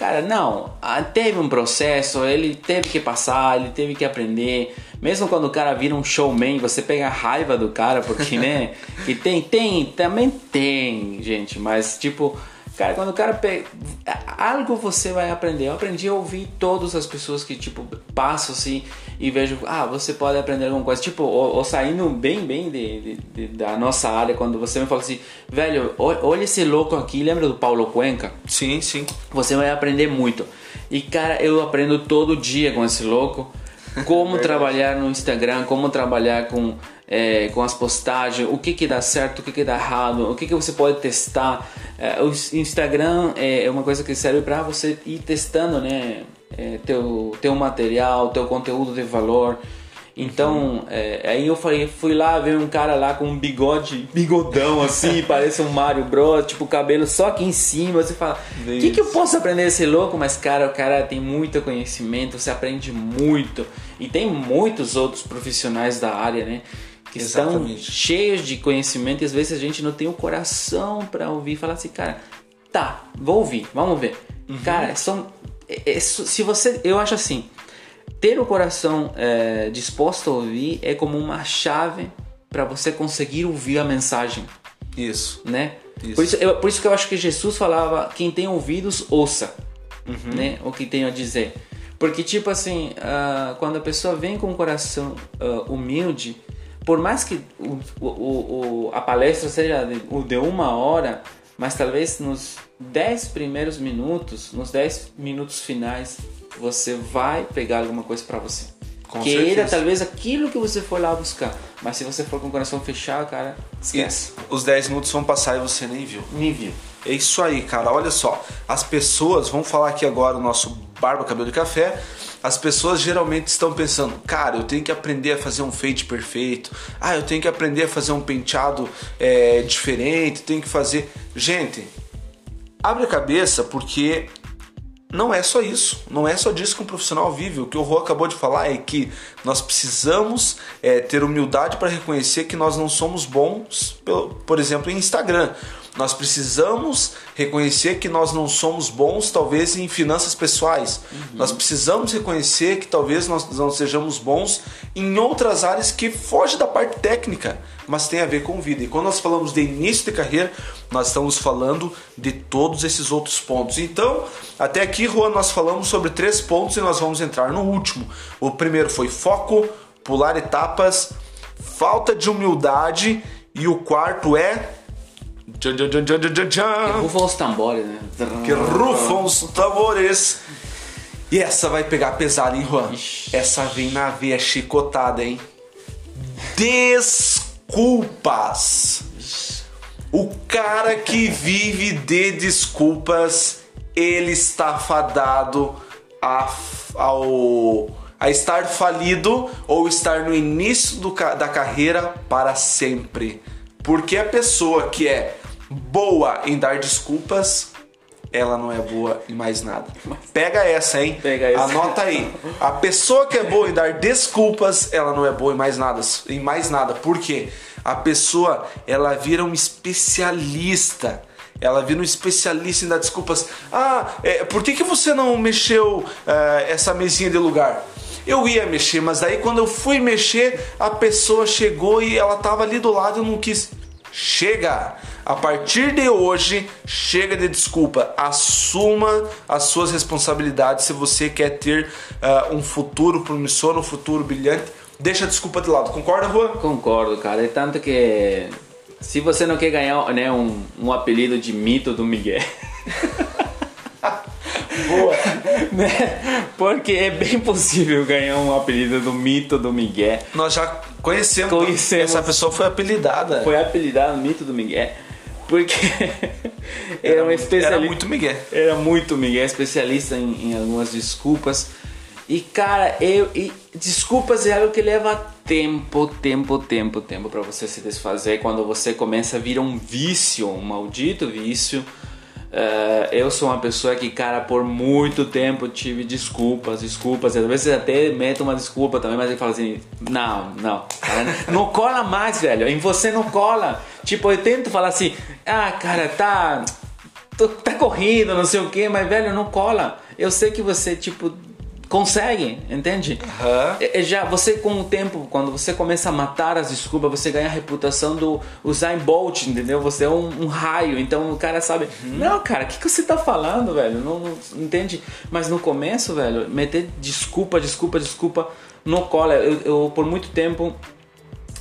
Cara, não. Ah, Teve um processo, ele teve que passar, ele teve que aprender. Mesmo quando o cara vira um showman, você pega a raiva do cara, porque, né? que tem, tem, também tem, gente, mas tipo. Cara, quando o cara pega. Algo você vai aprender. Eu aprendi a ouvir todas as pessoas que, tipo, passam assim e vejo. Ah, você pode aprender alguma coisa. Tipo, ou, ou saindo bem, bem de, de- de- da nossa área, quando você me fala assim, velho, ol- olha esse louco aqui. Lembra do Paulo Cuenca? Sim, sim. Você vai aprender muito. E cara, eu aprendo todo dia com esse louco. Como trabalhar no Instagram, como trabalhar com, é, com as postagens, o que que dá certo, o que que dá errado, o que que você pode testar. É, o Instagram é uma coisa que serve para você ir testando, né? É, teu, teu material, teu conteúdo de valor. Então, é, aí eu falei, fui lá ver um cara lá com um bigode, bigodão assim, parece um Mario Bros, tipo cabelo só aqui em cima. Você fala, o que, que eu posso aprender desse louco? Mas, cara, o cara tem muito conhecimento, você aprende muito. E tem muitos outros profissionais da área, né? Que estão Exatamente. cheios de conhecimento e às vezes a gente não tem o coração pra ouvir e falar assim, cara, tá, vou ouvir, vamos ver. Cara, são. é- é- se você. Eu acho assim ter o coração é, disposto a ouvir é como uma chave para você conseguir ouvir a mensagem, Isso. né? Isso. Por, isso, eu, por isso que eu acho que Jesus falava: quem tem ouvidos, ouça, né? O que tem a dizer. Porque, tipo assim, ah, quando a pessoa vem com o coração ah, humilde, por mais que o, o- o- a palestra seja de, de uma hora, mas talvez nos 10 primeiros minutos, nos 10 minutos finais, você vai pegar alguma coisa para você. Com Queira certeza. talvez aquilo que você foi lá buscar, mas se você for com o coração fechado, cara, esquece. Os 10 minutos vão passar e você nem viu. Me viu. É isso aí, cara. Olha só. As pessoas, vamos falar aqui agora o nosso Barba Cabelo de Café. As pessoas geralmente estão pensando, cara, eu tenho que aprender a fazer um fade perfeito. Ah, eu tenho que aprender a fazer um penteado é, diferente. Tenho que fazer. Gente, abre a cabeça porque não é só isso, não é só disso que um profissional vive. O que o Rô acabou de falar é que nós precisamos é, ter humildade para reconhecer que nós não somos bons, por exemplo, em Instagram. Nós precisamos reconhecer que nós não somos bons, talvez, em finanças pessoais. Nós precisamos reconhecer que talvez nós não sejamos bons em outras áreas que fogem da parte técnica, mas tem a ver com vida. E quando nós falamos de início de carreira, nós estamos falando de todos esses outros pontos. Então, até aqui, Juan, nós falamos sobre três pontos e nós vamos entrar no último. O primeiro foi foco, pular etapas, falta de humildade e o quarto é. Tchan, tchan, tchan, tchan, tchan, tchan. Rufam os tambores, né? Que rufam os tambores. E essa vai pegar pesado, hein, Juan? Ixi. Essa vem na veia chicotada, hein? Desculpas. O cara que vive de desculpas, ele está fadado a, ao, a estar falido ou estar no início do da carreira para sempre. Porque a pessoa que é boa em dar desculpas, ela não é boa em mais nada. Pega essa, hein? Pega essa. Anota aí. A pessoa que é boa em dar desculpas, ela não é boa em mais nada. Em mais nada. Por quê? A pessoa, ela vira um especialista. Ela vira um especialista em dar desculpas. Ah, é, por que, que você não mexeu eh, essa mesinha de lugar? Eu ia mexer, mas daí quando eu fui mexer, a pessoa chegou e ela tava ali do lado e eu não quis. Chega! A partir de hoje, chega de desculpa. Assuma as suas responsabilidades se você quer ter uh, um futuro promissor, um futuro brilhante. Deixa a desculpa de lado. Concorda, Juan? Concordo, cara. É tanto que se você não quer ganhar né, um, um apelido de mito do Miguel. Boa, né? Porque é bem possível ganhar um apelido do mito do Miguel. Nós já conhecemos. Conhecemos. Essa pessoa foi apelidada. Foi apelidado mito do Miguel. Porque era, era um especialista. Era muito Miguel. Era muito Miguel, especialista em, em algumas desculpas. E cara, eu. E desculpas é algo que leva tempo, tempo, tempo, tempo para você se desfazer. Quando você começa a vir um vício, um maldito vício Uh, eu sou uma pessoa que, cara, por muito tempo tive desculpas, desculpas. Às vezes até meto uma desculpa também, mas ele fala assim: não, não, não cola mais, velho. Em você não cola. Tipo, eu tento falar assim: ah, cara, tá, tá corrido, não sei o que, mas, velho, não cola. Eu sei que você, tipo, conseguem, entende? Uhum. Já você com o tempo, quando você começa a matar as desculpas, você ganha a reputação do Usain Bolt, entendeu? Você é um, um raio, então o cara sabe, uhum. não, cara, o que, que você tá falando, velho? Não, não, entende? Mas no começo, velho, meter desculpa, desculpa, desculpa, no cola. Eu, eu, por muito tempo,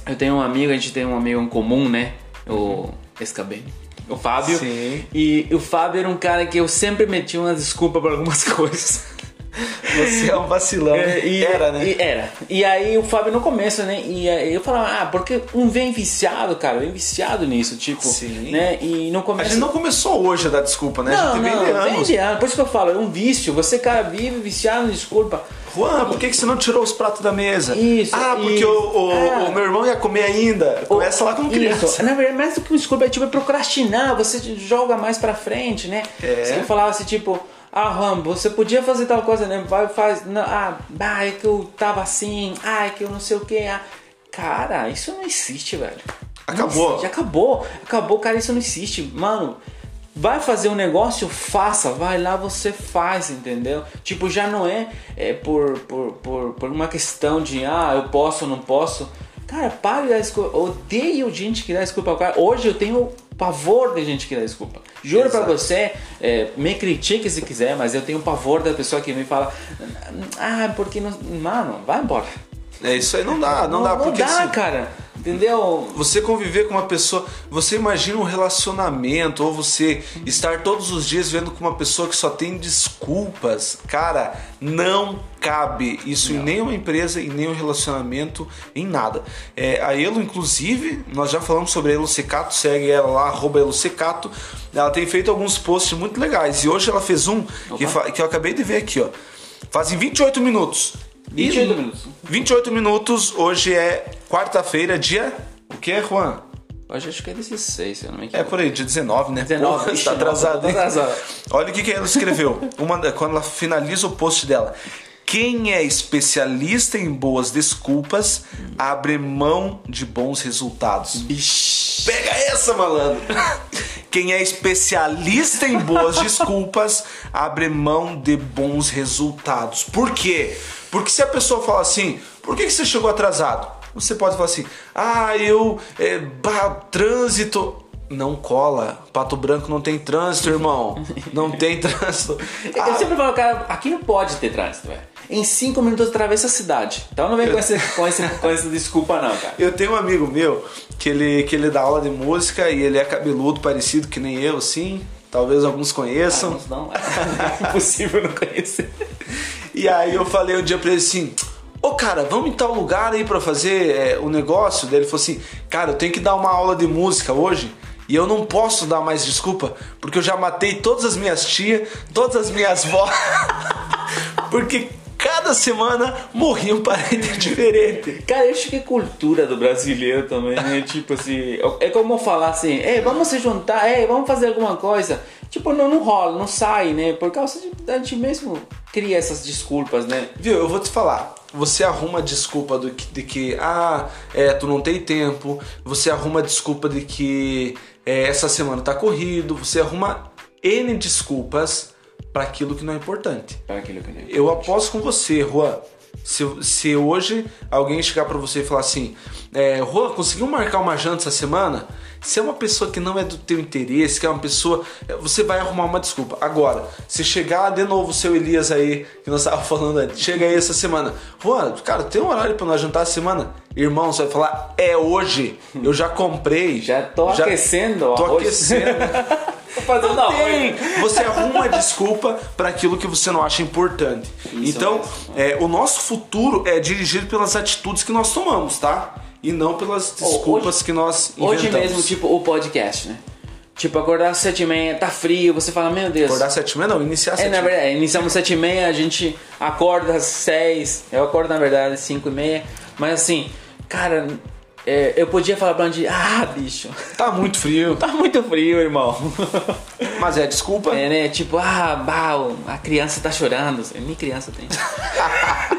eu tenho um amigo, a gente tem um amigo em comum, né? O Escabene o Fábio. Sim. E o Fábio era um cara que eu sempre metia uma desculpa para algumas coisas. Você é um vacilão. É, e, era, né? E era. E aí o Fábio no começo, né? E eu falava, ah, porque um vem viciado, cara, vem viciado nisso, tipo, Sim. né? E no começo. A gente não começou hoje a dar desculpa, né? Não, a gente não, vem de anos. Vem de anos. Por isso que eu falo, é um vício. Você, cara, vive viciado desculpa. Juan, por que, que você não tirou os pratos da mesa? Isso. Ah, porque isso. O, o, ah. o, meu irmão ia comer ainda. Começa lá com criança. Isso. Na verdade, mais do que um desculpa, é tipo é procrastinar, você joga mais pra frente, né? É. Você falava assim, tipo. Ah, Rambo, você podia fazer tal coisa, né? Vai, faz. Não, ah, ah, é que eu tava assim. Ah, é que eu não sei o que. Ah. Cara, isso não existe, velho. Acabou. Existe, acabou. Acabou, cara, isso não existe. Mano, vai fazer um negócio, faça. Vai lá, você faz, entendeu? Tipo, já não é, é por, por, por, por uma questão de, ah, eu posso ou não posso. Cara, pare de dar desculpa. Odeio gente que dá desculpa ao cara. Hoje eu tenho pavor de gente que dá desculpa. Juro para você, é, me critique se quiser, mas eu tenho pavor da pessoa que me fala, ah, porque não. Mano, vai embora. É isso aí, não dá, não, não dá. Não porque, dá, assim, cara. Entendeu? Você conviver com uma pessoa, você imagina um relacionamento ou você estar todos os dias vendo com uma pessoa que só tem desculpas. Cara, não cabe isso não. em nenhuma empresa, em nenhum relacionamento, em nada. É, a Elo, inclusive, nós já falamos sobre a Elo Secato, segue ela lá, arroba Elo Secato. Ela tem feito alguns posts muito legais e hoje ela fez um que, que eu acabei de ver aqui, ó. Fazem 28 minutos 28 minutos. 28 minutos, hoje é quarta-feira, dia. O que é, Juan? Hoje acho que é 16, se eu não me engano. É por aí, dia 19, né? 19, Porra, tá atrasado. Tá atrasado. Olha o que, que ela escreveu. Uma, quando ela finaliza o post dela. Quem é especialista em boas desculpas abre mão de bons resultados. Bish. Pega essa, malandro! Quem é especialista em boas desculpas abre mão de bons resultados. Por quê? Porque se a pessoa fala assim, por que, que você chegou atrasado? Você pode falar assim, ah, eu. É, bah, trânsito. Não cola. Pato Branco não tem trânsito, irmão. Não tem trânsito. Eu ah. sempre falo, cara, aqui não pode ter trânsito, velho. Em cinco minutos atravessa a cidade. Então não vem com, esse, com, esse, com essa desculpa, não, cara. Eu tenho um amigo meu que ele, que ele dá aula de música e ele é cabeludo, parecido que nem eu, sim. Talvez alguns conheçam. Alguns não. É impossível não conhecer. E aí eu falei um dia pra ele assim: Ô cara, vamos em tal lugar aí pra fazer é, o negócio? Daí ele falou assim: Cara, eu tenho que dar uma aula de música hoje. E eu não posso dar mais desculpa, porque eu já matei todas as minhas tias, todas as minhas vós. porque cada semana morria um parente diferente. Cara, eu acho que é cultura do brasileiro também, né? tipo assim, é como falar assim, ei, vamos se juntar, ei, vamos fazer alguma coisa. Tipo, não, não rola, não sai, né? Por causa de a gente mesmo cria essas desculpas, né? Viu, eu vou te falar. Você arruma desculpa do que, de que, ah, é, tu não tem tempo. Você arruma desculpa de que é, essa semana tá corrido. Você arruma N desculpas para aquilo que não é importante. Para aquilo que não é importante. Eu aposto com você, Juan, Se, se hoje alguém chegar pra você e falar assim, é, Rô, conseguiu marcar uma janta essa semana? Se é uma pessoa que não é do teu interesse, que é uma pessoa, é, você vai arrumar uma desculpa. Agora, se chegar de novo o seu Elias aí, que nós estávamos falando antes, chega aí essa semana, Rô, cara, tem um horário pra nós jantar essa semana? Irmão, você vai falar, é hoje, eu já comprei. Já tô aquecendo, Tô arroz. aquecendo. Fazendo Não tem. Você arruma uma desculpa para aquilo que você não acha importante. então, mesmo. é, o nosso futuro é dirigido pelas atitudes que nós tomamos, tá? E não pelas desculpas hoje- que nós inventamos. Hoje mesmo, tipo, o podcast, né? Tipo, acordar às sete e meia, tá frio, você fala, meu Deus. Acordar às sete e meia, não, iniciar às É, sete na verdade, iniciamos às sete e meia, a gente acorda às seis, eu acordo, na verdade, às cinco e meia. Mas assim, cara, é, eu podia falar pra onde, ah, bicho, Tá muito frio. tá muito frio, irmão. Mas é desculpa. É, né? Tipo, ah, bah, a criança tá chorando. Nem criança tem.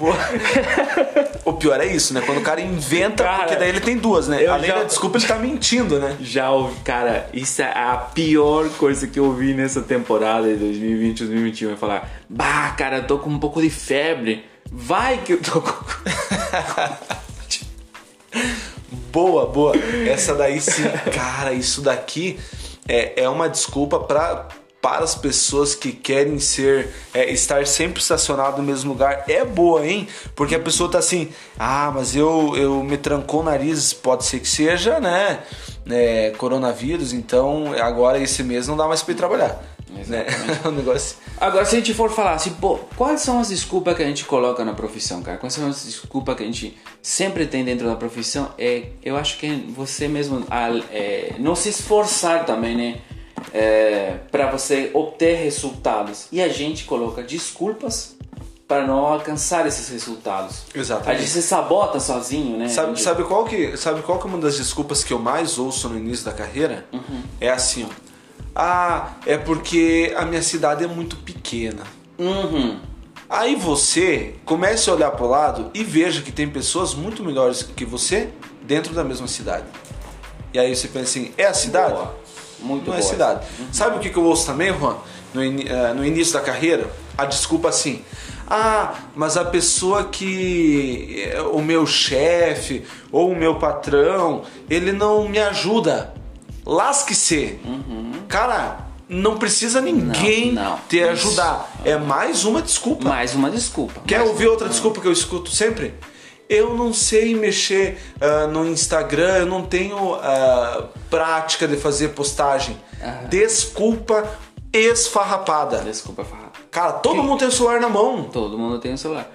Boa. o pior é isso, né? Quando o cara inventa, Cara, porque daí ele tem duas, né? eu Além já- da desculpa, ele tá mentindo, né? Já ouvi, cara, isso é a pior coisa que eu ouvi nessa temporada de 2020 2021. É falar, bah, cara, eu tô com um pouco de febre. Vai que eu tô com. Boa, boa. Essa daí sim. Cara, isso daqui é, é uma desculpa pra, para as pessoas que querem ser é, estar sempre estacionado no mesmo lugar. É boa, hein? Porque a pessoa tá assim, ah, mas eu, eu me trancou o nariz, pode ser que seja, né? é, coronavírus, então agora esse mês não dá mais pra ir trabalhar. Né? É um negócio. Agora, se a gente for falar assim, pô, quais são as desculpas que a gente coloca na profissão, cara? Quais são as desculpas que a gente sempre tem dentro da profissão? É, eu acho que é você mesmo ah, é, não se esforçar também, né? É, para você obter resultados. E a gente coloca desculpas para não alcançar esses resultados. Exatamente. A gente se sabota sozinho, né? Sabe, gente- sabe, qual que, sabe qual que é uma das desculpas que eu mais ouço no início da carreira? É assim, ó. Ah, é porque a minha cidade é muito pequena. Uhum. Aí você comece a olhar pro lado e veja que tem pessoas muito melhores que você dentro da mesma cidade. E aí você pensa assim, é a cidade? Boa. Muito boa. é cidade. Sabe o que que eu ouço também, Juan? No, ini- eh, no início da carreira? A desculpa assim. Ah, mas a pessoa que. eh, O meu chefe ou o meu patrão, ele não me ajuda. Lasque-se. Cara, não precisa ninguém Não, não. te Isso. ajudar. É mais uma desculpa. Mais uma desculpa. Quer Mais ouvir outra desculpa que eu escuto sempre? Eu não sei mexer ah, no Instagram, eu não tenho ah, prática de fazer postagem. Desculpa esfarrapada. Desculpa, Farra. Cara, todo mundo tem o celular na mão. Todo mundo tem um celular.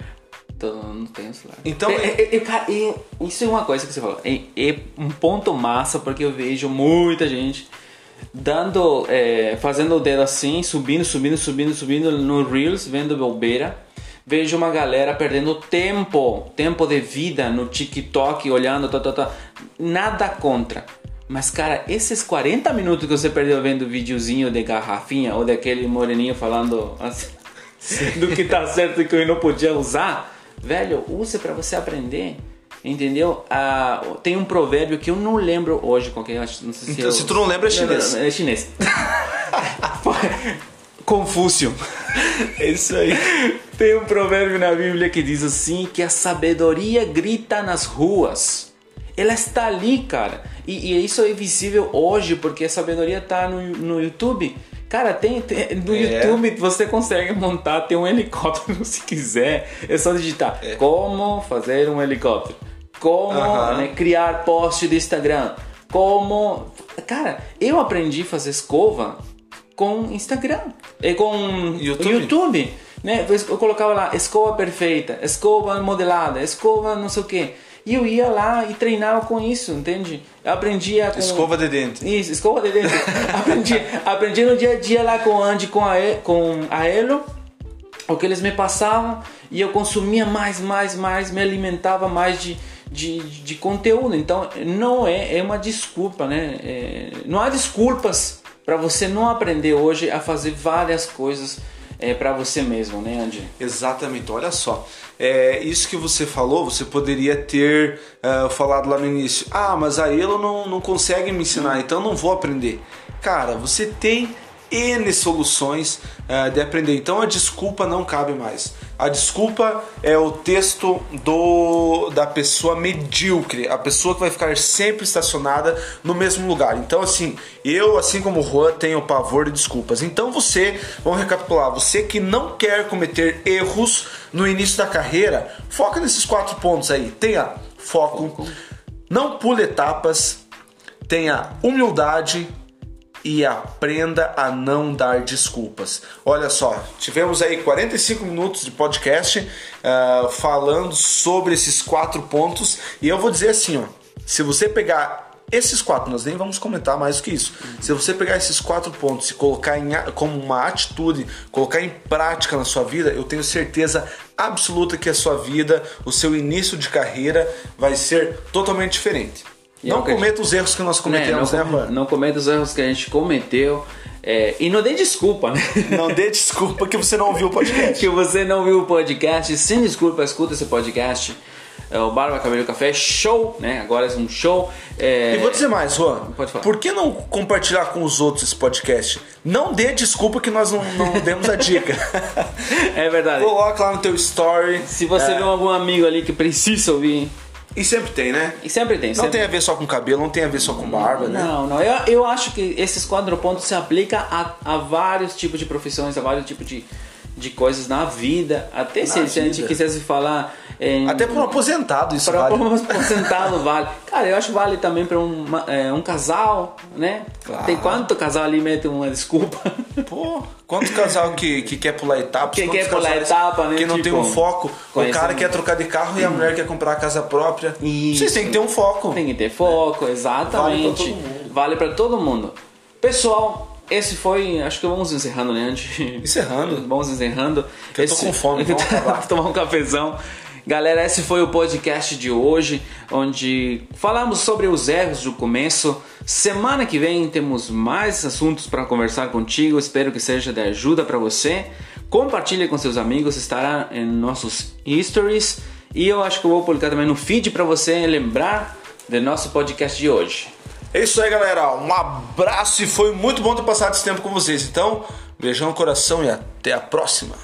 Todo mundo tem um celular. Então- É, é, é, isso é uma coisa que você falou. É, é um ponto massa porque eu vejo muita gente dando, é, fazendo o dedo assim, subindo, subindo, subindo, subindo no Reels, vendo bobeira. Vejo uma galera perdendo tempo, tempo de vida no TikTok, olhando, tá, tá, tá. nada contra. Mas, cara, esses 40 minutos que você perdeu vendo videozinho de garrafinha ou daquele moreninho falando assim, do que tá certo e que eu não podia usar, velho, use para você aprender. Entendeu? Ah, tem um provérbio que eu não lembro hoje qual que é, não sei se, Então, eu- se tu não lembra, é chinês. É chinês. Confúcio. É isso aí. Tem um provérbio na Bíblia que diz assim que a sabedoria grita nas ruas. Ela está ali, cara. E, e isso é visível hoje porque a sabedoria está no, no YouTube. Cara, tem, tem- no É. YouTube você consegue montar, tem um helicóptero se quiser. É só digitar como fazer um helicóptero, como Aham. né, criar post de Instagram, como. Cara, eu aprendi a fazer escova com Instagram, e com YouTube. YouTube né? Eu colocava lá escova perfeita, escova modelada, escova não sei o que. E eu ia lá e treinava com isso, entende? Eu aprendia com... Escova de dente. Isso, escova de dente. aprendi, aprendi no dia a dia lá com o Andy, com a, E- com a Elo, o que eles me passavam e eu consumia mais, mais, mais, me alimentava mais de, de, de conteúdo. Então não é, é uma desculpa, né? É, não há desculpas para você não aprender hoje a fazer várias coisas é, para você mesmo, né, Andy? Exatamente, olha só. É, isso que você falou, você poderia ter ah, falado lá no início. Ah, mas a Elo não, não consegue me ensinar, então não vou aprender. Cara, você tem N soluções ah, de aprender, então a desculpa não cabe mais. A desculpa é o texto do da pessoa medíocre, a pessoa que vai ficar sempre estacionada no mesmo lugar. Então, assim, eu, assim como o Juan, tenho pavor de desculpas. Então, você, vamos recapitular, você que não quer cometer erros no início da carreira, foca nesses quatro pontos aí. Tenha foco, não pule etapas, tenha humildade e aprenda a não dar desculpas. Olha só, tivemos aí 45 minutos de podcast uh, falando sobre esses quatro pontos e eu vou dizer assim, ó, se você pegar esses quatro, nós nem vamos comentar mais do que isso. Se você pegar esses quatro pontos e colocar em, como uma atitude, colocar em prática na sua vida, eu tenho certeza absoluta que a sua vida, o seu início de carreira vai ser totalmente diferente. Não cometa os erros que nós cometemos, né, não, né, Não cometa os erros que a gente cometeu. É, e não dê desculpa, né? Não dê desculpa que você não ouviu o podcast. que você não viu o podcast. Sem desculpa, escuta esse podcast. É o Barba Cabelo Café show, né? Agora é um show. É... E vou dizer mais, Juan. Pode falar. Por que não compartilhar com os outros esse podcast? Não dê desculpa que nós não, não demos a dica. é verdade. Coloca lá no teu story. Se você é... vê algum amigo ali que precisa ouvir e sempre tem, né? E sempre tem. Não sempre... tem a ver só com cabelo, não tem a ver só com barba, né? Não, não. Eu, eu acho que esses quatro pontos se aplicam a, a vários tipos de profissões, a vários tipos de, de coisas na vida. Até na se, vida. se a gente quisesse falar. Em, Até para um aposentado isso pra, vale. Para um aposentado vale. Cara, eu acho que vale também para um, é, um casal, né? Claro. Tem quanto casal ali mete uma desculpa? Pô, quanto casal que, que quer pular etapas? Que quer pular etapa, né? Que não tipo, tem um foco. O cara quer trocar de carro e a mulher quer comprar a casa própria. Isso. Vocês têm que ter um foco. Tem que ter foco, exatamente. Vale para todo mundo. Vale todo mundo. Pessoal, esse foi. Acho que vamos encerrando, né? Encerrando. Vamos encerrando. Que esse... eu tô com fome, vamos tomar um cafezão. Galera, esse foi o podcast de hoje, onde falamos sobre os erros do começo. Semana que vem temos mais assuntos para conversar contigo. Espero que seja de ajuda para você. Compartilhe com seus amigos, estará em nossos stories. E eu acho que eu vou publicar também no feed para você lembrar do nosso podcast de hoje. É isso aí, galera. Um abraço e foi muito bom ter passado esse tempo com vocês. Então, beijão no coração e até a próxima.